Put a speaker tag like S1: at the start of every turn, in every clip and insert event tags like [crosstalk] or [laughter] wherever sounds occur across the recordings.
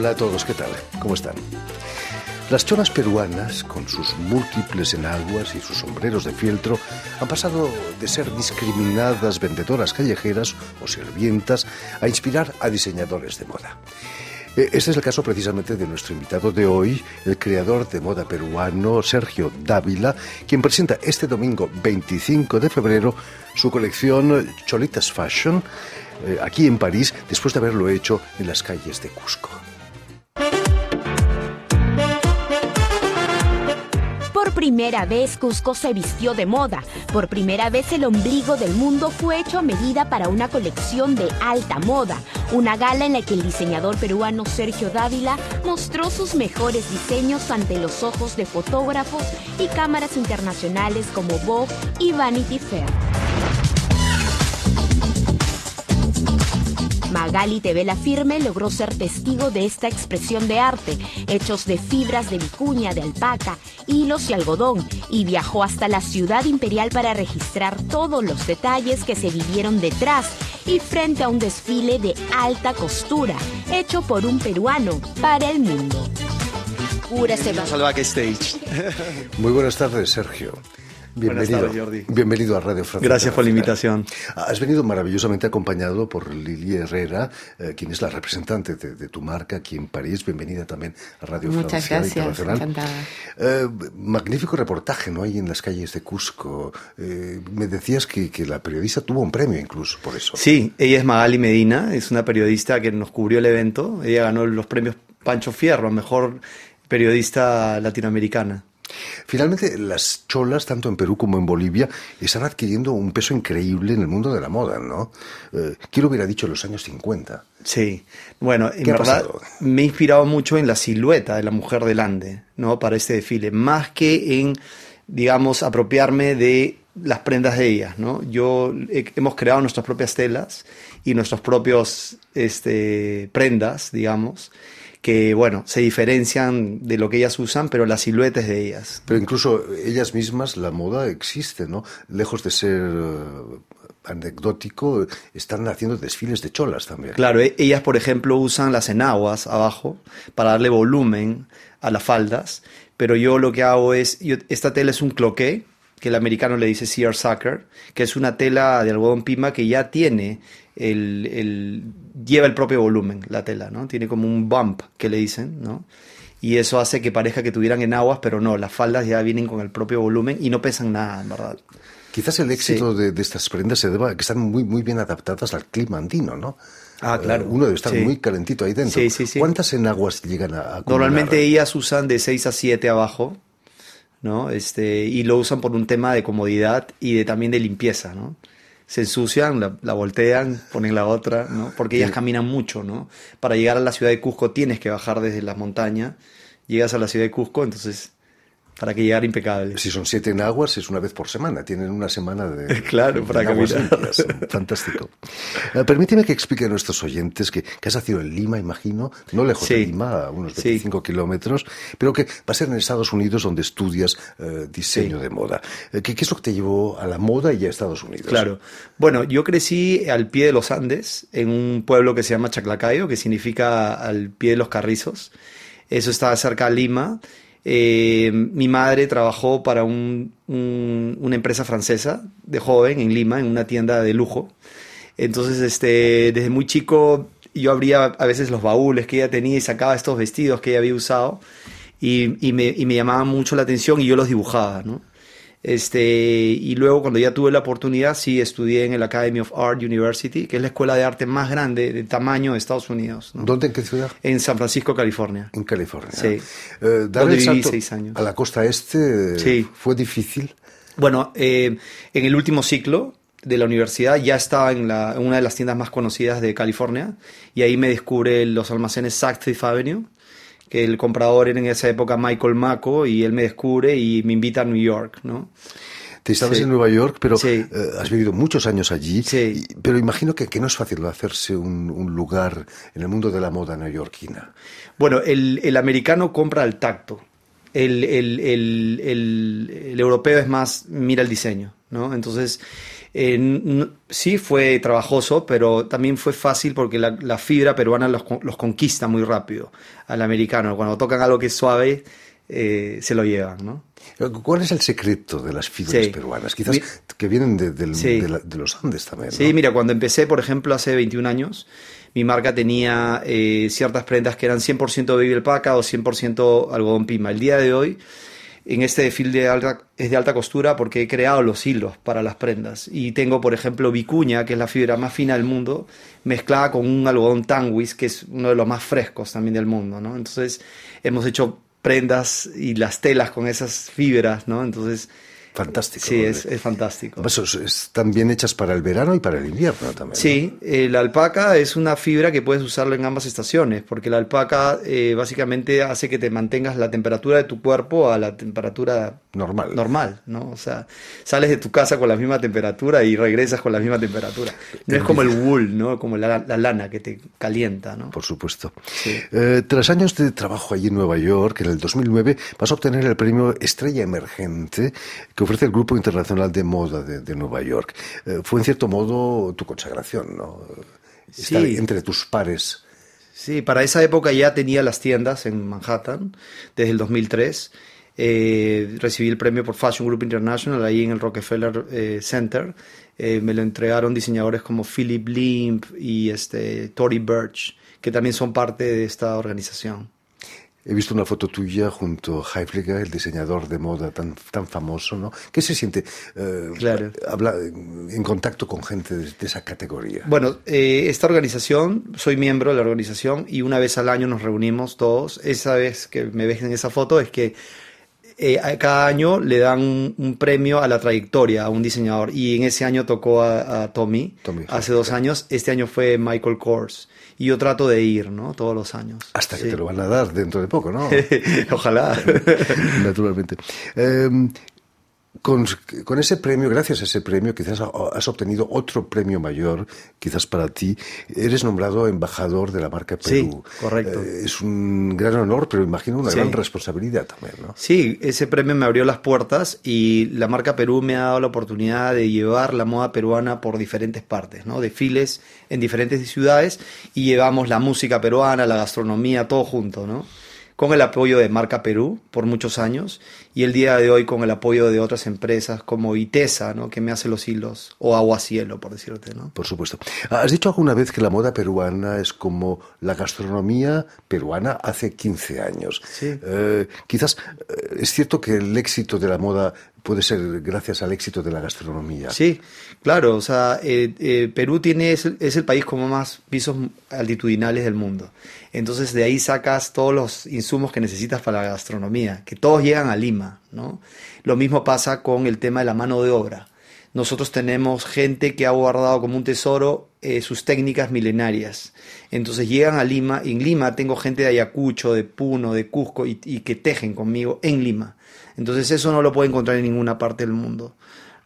S1: Hola a todos, ¿qué tal? ¿Cómo están? Las cholas peruanas, con sus múltiples enaguas y sus sombreros de fieltro, han pasado de ser discriminadas vendedoras callejeras o sirvientas a inspirar a diseñadores de moda. Eh, este es el caso precisamente de nuestro invitado de hoy, el creador de moda peruano Sergio Dávila, quien presenta este domingo 25 de febrero su colección Cholitas Fashion eh, aquí en París después de haberlo hecho en las calles de Cusco.
S2: Primera vez Cusco se vistió de moda. Por primera vez el ombligo del mundo fue hecho a medida para una colección de alta moda. Una gala en la que el diseñador peruano Sergio Dávila mostró sus mejores diseños ante los ojos de fotógrafos y cámaras internacionales como Vogue y Vanity Fair. Magali Tevela Firme logró ser testigo de esta expresión de arte, hechos de fibras de vicuña, de alpaca, hilos y algodón, y viajó hasta la ciudad imperial para registrar todos los detalles que se vivieron detrás y frente a un desfile de alta costura, hecho por un peruano para el mundo.
S3: Salvaje Stage.
S1: Muy buenas tardes, Sergio. Bienvenido,
S3: Jordi.
S1: bienvenido a Radio Francia.
S3: Gracias por la invitación.
S1: Has venido maravillosamente acompañado por Lili Herrera, eh, quien es la representante de, tu marca aquí en París. Bienvenida también a Radio
S4: Muchas
S1: Francia
S4: gracias,
S1: Internacional.
S4: encantada.
S1: Eh, magnífico reportaje, ¿no? Ahí en las calles de Cusco. Eh, me decías que, que la periodista tuvo un premio incluso por eso.
S3: Sí, ella es Magali Medina, es una periodista que nos cubrió el evento. Ella ganó los premios Pancho Fierro, mejor periodista latinoamericana.
S1: Finalmente, las cholas, tanto en Perú como en Bolivia, están adquiriendo un peso increíble en el mundo de la moda, ¿no? Eh, ¿Quién lo hubiera dicho en los años 50?
S3: Sí, bueno, en
S1: ¿Qué ha
S3: verdad
S1: pasado?
S3: me he inspirado mucho en la silueta de la mujer del Ande, ¿no? Para este desfile, más que en, digamos, apropiarme de las prendas de ellas, ¿no? Yo he- hemos creado nuestras propias telas y nuestros propios este, prendas, digamos, que, bueno, se diferencian de lo que ellas usan, pero la silueta es de ellas.
S1: Pero incluso ellas mismas, la moda existe, ¿no? Lejos de ser eh, anecdótico, están haciendo desfiles de cholas también.
S3: Claro, e- ellas, por ejemplo, usan las enaguas abajo para darle volumen a las faldas, pero yo lo que hago es, yo- esta tela es un cloqué, que el americano le dice seersucker, que es una tela de algodón pima que ya tiene el, el- lleva el propio volumen, la tela, ¿no? Tiene como un bump, que le dicen, ¿no? Y eso hace que parezca que tuvieran enaguas, pero no, las faldas ya vienen con el propio volumen y no pesan nada, en verdad.
S1: Quizás el éxito de, de estas prendas se deba a que están muy, muy bien adaptadas al clima andino, ¿no?
S3: Ah, claro.
S1: Eh, uno debe estar
S3: Sí.
S1: muy calentito ahí dentro.
S3: Sí, sí, sí.
S1: ¿Cuántas enaguas llegan a, a acumular?
S3: Normalmente ellas usan de 6 a 7 abajo, ¿no? Este, y lo usan por un tema de comodidad y de, también de limpieza, ¿no? Se ensucian, la, la voltean, ponen la otra, ¿no? Porque ellas caminan mucho, ¿no? Para llegar a la ciudad de Cusco tienes que bajar desde las montañas, llegas a la ciudad de Cusco, entonces, para que llegar impecable.
S1: Si son siete enaguas, es una vez por semana. Tienen una semana de. [laughs]
S3: Claro, para
S1: de enaguas
S3: caminar.
S1: Fantástico. Eh, permíteme que explique a nuestros oyentes que, que has nacido en Lima, imagino, no lejos de. Lima, a unos
S3: Sí.
S1: 25 kilómetros, pero que va a ser en Estados Unidos donde estudias eh, diseño
S3: Sí.
S1: de moda. Eh, ¿qué, qué es lo que te llevó a la moda y a Estados Unidos?
S3: Claro. Bueno, yo crecí al pie de los Andes, en un pueblo que se llama Chaclacayo, que significa al pie de los carrizos. Eso está cerca de Lima. Eh, mi madre trabajó para un- un- una empresa francesa de joven en Lima, en una tienda de lujo. Entonces, este, desde muy chico, yo abría a veces los baúles que ella tenía y sacaba estos vestidos que ella había usado y, me, y llamaban mucho la atención y yo los dibujaba, ¿no? Este, y luego cuando ya tuve la oportunidad, sí estudié en el Academy of Art University, que es la escuela de arte más grande de tamaño de Estados Unidos, ¿no?
S1: ¿Dónde, en qué ciudad?
S3: en San Francisco, California.
S1: En California.
S3: Sí.
S1: Eh,
S3: Donde viví seis años.
S1: a la costa este
S3: Sí.
S1: fue difícil.
S3: Bueno, eh, en el último ciclo de la universidad ya estaba en, la- en una de las tiendas más conocidas de California y ahí me descubre los almacenes Saks Fifth Avenue, que el comprador era en esa época Michael Mako y él me descubre y me invita a New York, ¿no?
S1: Te estabas
S3: Sí.
S1: en Nueva York, pero
S3: Sí.
S1: eh, has vivido muchos años allí.
S3: Sí.
S1: y- pero imagino que, que no es fácil hacerse un, un lugar en el mundo de la moda neoyorquina.
S3: Bueno, el, el americano compra al tacto. El, el- el- el- el europeo es más, mira el diseño, ¿no? Entonces, Eh, sí fue trabajoso, pero también fue fácil porque la, fibra peruana los, conquista muy rápido al americano. Cuando tocan algo que es suave, eh, se lo llevan, ¿no?
S1: ¿Cuál es el secreto de las fibras peruanas? Quizás que vienen de, los Andes también.
S3: Sí, mira, cuando empecé, por ejemplo, hace 21 años, mi marca tenía eh, ciertas prendas que eran 100% baby alpaca o 100% algodón pima. El día de hoy, en este desfile es de alta costura porque he creado los hilos para las prendas. Y tengo, por ejemplo, vicuña, que es la fibra más fina del mundo, mezclada con un algodón tanguis, que es uno de los más frescos también del mundo, ¿no? Entonces, hemos hecho prendas y las telas con esas fibras, ¿no? Entonces,
S1: Fantástico.
S3: Sí, es, fantástico.
S1: están bien hechas para el verano y para el invierno también.
S3: Sí, la alpaca es una fibra que puedes usarlo en ambas estaciones, porque la alpaca eh, básicamente hace que te mantengas la temperatura de tu cuerpo a la temperatura
S1: normal.
S3: Normal, ¿no? O sea, sales de tu casa con la misma temperatura y regresas con la misma temperatura. No es como el wool, ¿no? Como la, lana que te calienta, ¿no?
S1: Por supuesto. Eh, tras años de trabajo allí en Nueva York, en el 2009 vas a obtener el premio Estrella Emergente que ofrece el Grupo Internacional de Moda de, Nueva York. Eh, fue en cierto modo tu consagración, ¿no? Estar entre tus pares.
S3: Sí, para esa época ya tenía las tiendas en Manhattan desde el 2003. Eh, recibí el premio por Fashion Group International ahí en el Rockefeller eh, Center. me lo entregaron diseñadores como Philip Limp y este, Tory Birch, que también son parte de esta organización.
S1: He visto una foto tuya junto a Heifliger, el diseñador de moda tan, tan famoso, ¿no? ¿Qué se siente eh,
S3: claro.
S1: habla, en contacto con gente de, esa categoría?
S3: Bueno, eh, esta organización, soy miembro de la organización y una vez al año nos reunimos todos. Esa vez que me ves en esa foto es que eh, cada año le dan un, premio a la trayectoria a un diseñador y en ese año tocó a, Tommy, hace dos años, este año fue Michael Kors y yo trato de ir, ¿no? Todos los años.
S1: Hasta que te lo van a dar dentro de poco, ¿no? [laughs]
S3: Ojalá. [laughs]
S1: Naturalmente. Em, con, ese premio, gracias a ese premio, quizás has obtenido otro premio mayor, quizás para ti. Eres nombrado embajador de la marca Perú.
S3: Sí, correcto.
S1: Eh, es un gran honor, pero imagino una gran responsabilidad también, ¿no?
S3: Sí, ese premio me abrió las puertas y la marca Perú me ha dado la oportunidad de llevar la moda peruana por diferentes partes, ¿no? Desfiles en diferentes ciudades y llevamos la música peruana, la gastronomía, todo junto, ¿no? Con el apoyo de Marca Perú por muchos años y el día de hoy con el apoyo de otras empresas como ITESA, ¿no? que me hace los hilos, o Aguacielo, por decirte. ¿no?
S1: Por supuesto. ¿Has dicho alguna vez que la moda peruana es como la gastronomía peruana hace 15 años?
S3: Sí.
S1: Eh, quizás eh, es cierto que el éxito de la moda puede ser gracias al éxito de la gastronomía.
S3: Sí, claro, o sea, eh, eh, Perú tiene, es, el país como más pisos altitudinales del mundo. Entonces de ahí sacas todos los insumos que necesitas para la gastronomía, que todos llegan a Lima, ¿no? Lo mismo pasa con el tema de la mano de obra. Nosotros tenemos gente que ha guardado como un tesoro eh, sus técnicas milenarias. Entonces llegan a Lima, y en Lima tengo gente de Ayacucho, de Puno, de Cusco, y que tejen conmigo en Lima. Entonces eso no lo puede encontrar en ninguna parte del mundo.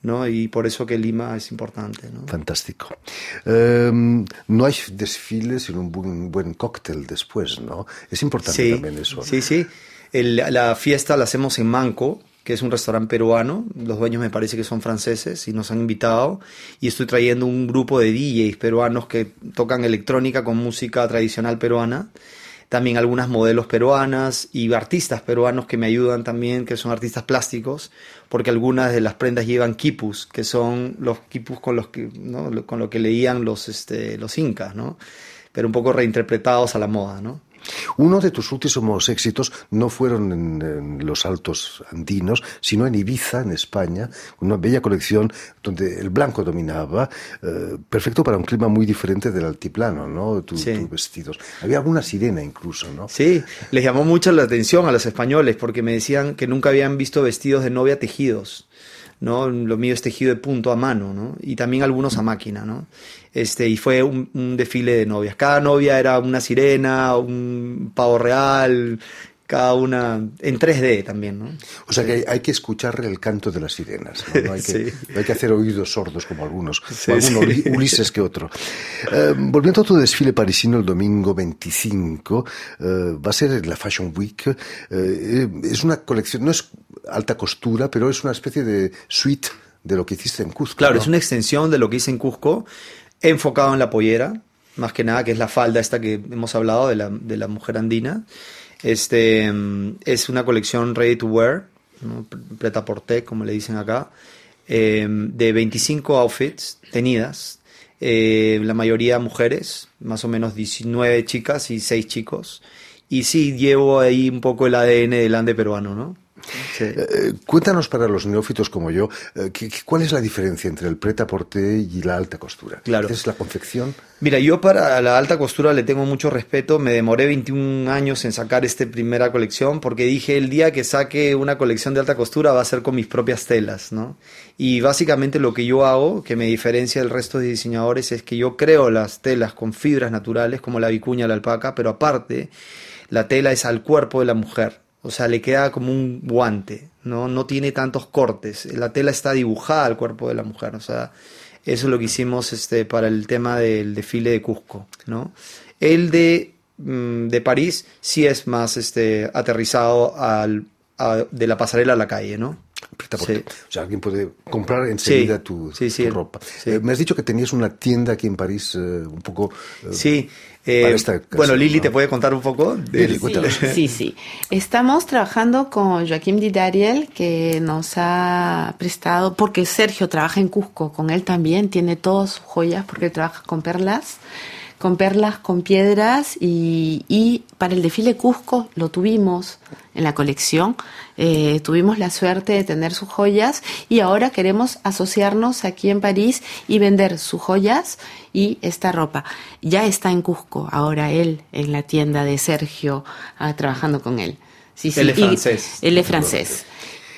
S3: ¿no? Y por eso que Lima es importante. ¿no?
S1: Fantástico. Em, no hay desfiles sin un buen, buen, cóctel después, ¿no? Es importante también eso.
S3: Sí, sí. la fiesta la hacemos en Manco, que es un restaurante peruano. Los dueños me parece que son franceses y nos han invitado. Y estoy trayendo un grupo de DJs peruanos que tocan electrónica con música tradicional peruana también algunas modelos peruanas y artistas peruanos que me ayudan también, que son artistas plásticos, porque algunas de las prendas llevan quipus, que son los quipus con los que, con lo que leían los, este, los incas, ¿no? pero un poco reinterpretados a la moda, ¿no?
S1: Uno de tus últimos éxitos no fueron en, los altos andinos, sino en Ibiza, en España, una bella colección donde el blanco dominaba, eh, perfecto para un clima muy diferente del altiplano, ¿no? Tus vestidos. Había alguna sirena incluso, ¿no?
S3: Sí, les llamó mucho la atención a los españoles porque me decían que nunca habían visto vestidos de novia tejidos. ¿No? Lo mío es tejido de punto a mano, ¿no? Y también algunos a máquina, ¿no? Este, y fue un, desfile de novias. Cada novia era una sirena, un pavo real, cada una en 3D también, ¿no?
S1: O sea que hay, que escuchar el canto de las sirenas, ¿no? hay, que, [laughs] hay, que, hacer oídos sordos como algunos, Ulises que otro. Eh, volviendo a tu desfile parisino el domingo 25, eh, va a ser la Fashion Week. Eh, es una colección, no es alta costura, pero es una especie de suite de lo que hiciste en Cusco.
S3: Claro,
S1: ¿no?
S3: es una extensión de lo que hice en Cusco, enfocado en la pollera, más que nada, que es la falda esta que hemos hablado de la, de la mujer andina. Este mm, es una colección ready to wear, ¿no? preta por té, como le dicen acá, eh, de 25 outfits tenidas, eh, la mayoría mujeres, más o menos 19 chicas y 6 chicos. Y sí, llevo ahí un poco el ADN del ande peruano, ¿no? Sí.
S1: Eh, cuéntanos para los neófitos como yo, eh, ¿qué- qué- ¿cuál es la diferencia entre el prêt-à-porter y la alta costura?
S3: Claro.
S1: ¿Es la confección?
S3: Mira, yo para la alta costura le tengo mucho respeto. Me demoré 21 años en sacar esta primera colección porque dije el día que saque una colección de alta costura va a ser con mis propias telas, ¿no? Y básicamente lo que yo hago, que me diferencia del resto de diseñadores, es que yo creo las telas con fibras naturales como la vicuña, la alpaca, pero aparte la tela es al cuerpo de la mujer. O sea, le queda como un guante, ¿no? No tiene tantos cortes. La tela está dibujada al cuerpo de la mujer. O sea, eso es lo que hicimos este, para el tema del desfile de Cusco, ¿no? El de, mm, de París sí es más este, aterrizado al, a- de la pasarela a la calle, ¿no? Sí.
S1: O sea, alguien puede comprar enseguida
S3: Sí,
S1: tu,
S3: sí,
S1: tu ropa. Eh, me has dicho que tenías una tienda aquí en París, eh, un poco... eh,
S3: Sí. Eh,
S1: para esta ocasión,
S3: bueno, Lili,
S1: ¿no?
S3: ¿te puede contar un poco?
S1: Lili, cuéntanos.
S4: Sí, sí. Estamos trabajando con Joaquín Di Dariel, que nos ha prestado, porque Sergio trabaja en Cusco, con él también, tiene todas sus joyas, porque él trabaja con perlas, con perlas, con piedras, y, y para el desfile Cusco lo tuvimos en la colección, eh, tuvimos la suerte de tener sus joyas, y ahora queremos asociarnos aquí en París y vender sus joyas y esta ropa. Ya está en Cusco, ahora él en la tienda de Sergio, ah, trabajando con él. Sí, sí,
S3: Él es
S4: y-
S3: francés.
S4: Él es francés.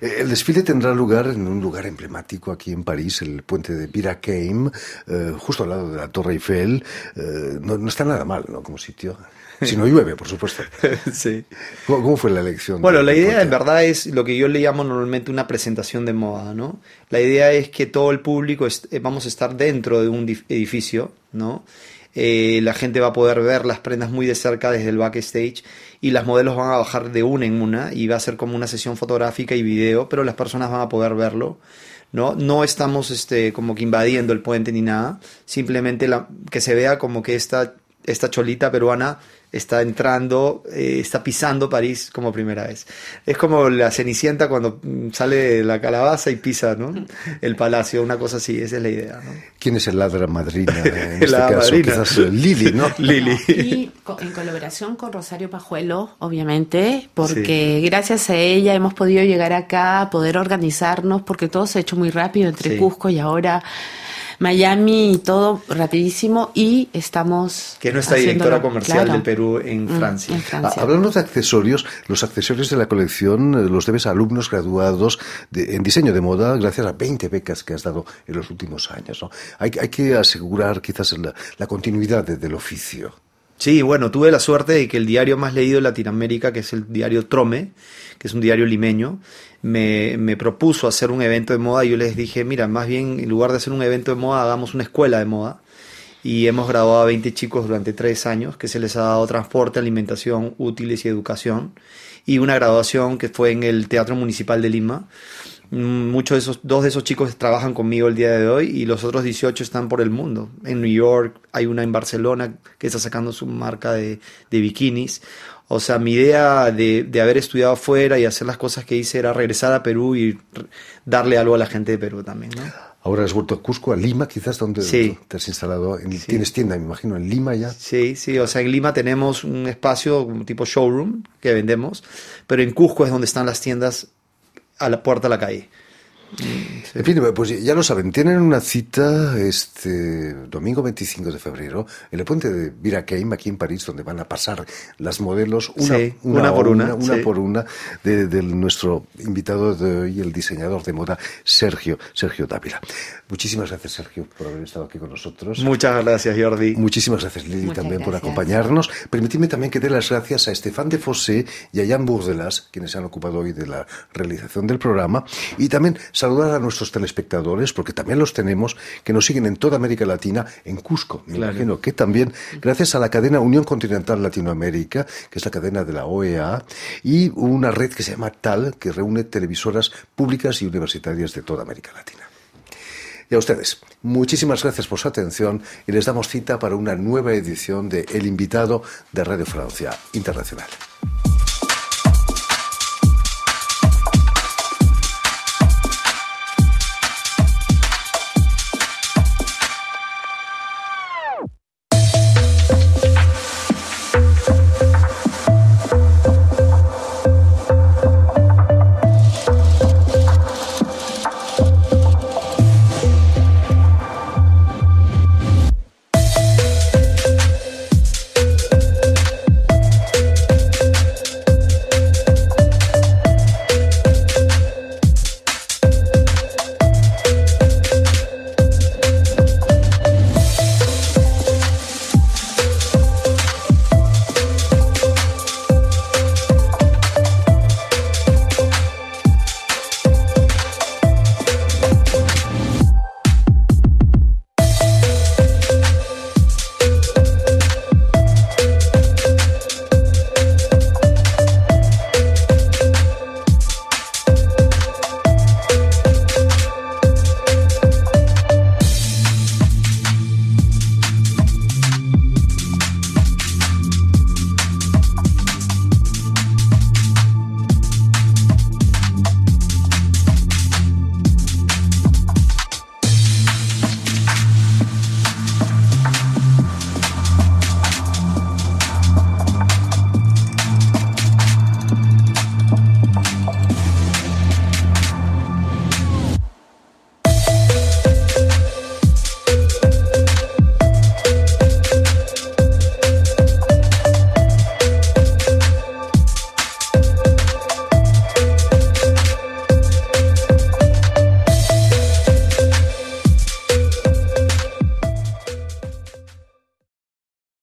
S1: El desfile tendrá lugar en un lugar emblemático aquí en París, el puente de Birakeim, eh, justo al lado de la Torre Eiffel. Eh, no, no está nada mal, ¿no? Como sitio. Si no llueve, por supuesto. [laughs]
S3: sí.
S1: ¿Cómo, cómo fue la elección?
S3: Bueno, la idea en verdad es lo que yo le llamo normalmente una presentación de moda, ¿no? La idea es que todo el público, eh, vamos a estar dentro de un dif- edificio, ¿no? Eh, la gente va a poder ver las prendas muy de cerca desde el backstage y las modelos van a bajar de una en una y va a ser como una sesión fotográfica y video, pero las personas van a poder verlo. ¿no? No estamos este, como que invadiendo el puente ni nada, simplemente la, que se vea como que esta, esta cholita peruana está entrando, eh, está pisando París como primera vez. Es como la Cenicienta cuando mm, sale de la calabaza y pisa ¿no? [laughs] el palacio, una cosa así, esa es la idea. ¿no?
S1: ¿Quién es el ladra madrina [laughs] en este
S3: La
S1: caso?
S3: madrina.
S1: Quizás eh, Lili, ¿no? [laughs]
S3: Lili.
S4: Y en colaboración con Rosario Pajuelo, obviamente, porque gracias a ella hemos podido llegar acá, poder organizarnos, porque todo se ha hecho muy rápido entre
S3: Sí.
S4: Cusco y ahora Miami y todo rapidísimo y estamos
S3: Que es nuestra directora comercial
S4: claro.
S3: del Perú en
S4: Mm,
S3: Francia.
S4: en Francia.
S1: Ah, Hablando de accesorios, los accesorios de la colección eh, los debes a alumnos graduados de- en diseño de moda gracias a 20 becas que has dado en los últimos años. ¿no? Hay, hay que asegurar quizás la, la continuidad de- del oficio.
S3: Sí, bueno, tuve la suerte de que el diario más leído en Latinoamérica, que es el diario Trome, que es un diario limeño, me, me propuso hacer un evento de moda y yo les dije, mira, más bien en lugar de hacer un evento de moda, hagamos una escuela de moda. Y hemos graduado a 20 chicos durante tres años, que se les ha dado transporte, alimentación, útiles y educación. Y una graduación que fue en el Teatro Municipal de Lima. Muchos de esos, dos de esos chicos trabajan conmigo el día de hoy y los otros 18 están por el mundo. En New York, hay una en Barcelona que está sacando su marca de, de bikinis. O sea, mi idea de, de haber estudiado afuera y hacer las cosas que hice era regresar a Perú y darle algo a la gente de Perú también, ¿no?
S1: Ahora has vuelto a Cusco, a Lima, quizás, donde
S3: Sí.
S1: te has instalado. En- Tienes tienda, me imagino, en Lima ya.
S3: Sí, sí, o sea, en Lima tenemos un espacio como tipo showroom que vendemos, pero en Cusco es donde están las tiendas a la puerta de la calle.
S1: En fin, pues ya lo saben, tienen una cita este domingo 25 de febrero en el puente de Birakeim, aquí en París, donde van a pasar las modelos una,
S3: Sí, una por una,
S1: una
S3: sí.
S1: por una de, de nuestro invitado de hoy, el diseñador de moda Sergio, Sergio Dávila. Muchísimas gracias, Sergio, por haber estado aquí con nosotros.
S3: Muchas gracias, Jordi.
S1: Muchísimas gracias, Lili,
S4: Muchas
S1: también por acompañarnos. Permitidme también que dé las gracias a Estefan de Fossé y a Jan Burdelas, quienes se han ocupado hoy de la realización del programa. Y también saludar a nuestros telespectadores, porque también los tenemos, que nos siguen en toda América Latina, en Cusco. Me
S3: Claro.
S1: imagino que también, gracias a la cadena Unión Continental Latinoamérica, que es la cadena de la OEA, y una red que se llama TAL, que reúne televisoras públicas y universitarias de toda América Latina. Y a ustedes, muchísimas gracias por su atención y les damos cita para una nueva edición de El invitado de Radio Francia Internacional.